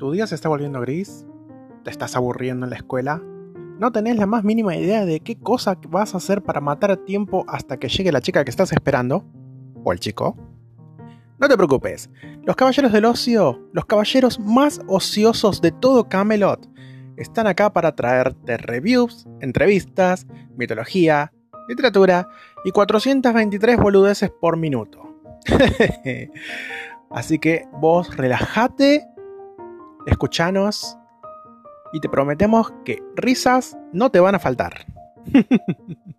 ¿Tu día se está volviendo gris? ¿Te estás aburriendo en la escuela? ¿No tenés la más mínima idea de qué cosa vas a hacer para matar tiempo hasta que llegue la chica que estás esperando? ¿O el chico? No te preocupes, los caballeros del ocio, los caballeros más ociosos de todo Camelot, están acá para traerte reviews, entrevistas, mitología, literatura y 423 boludeces por minuto. Así que vos relájate, escuchanos y te prometemos que risas no te van a faltar.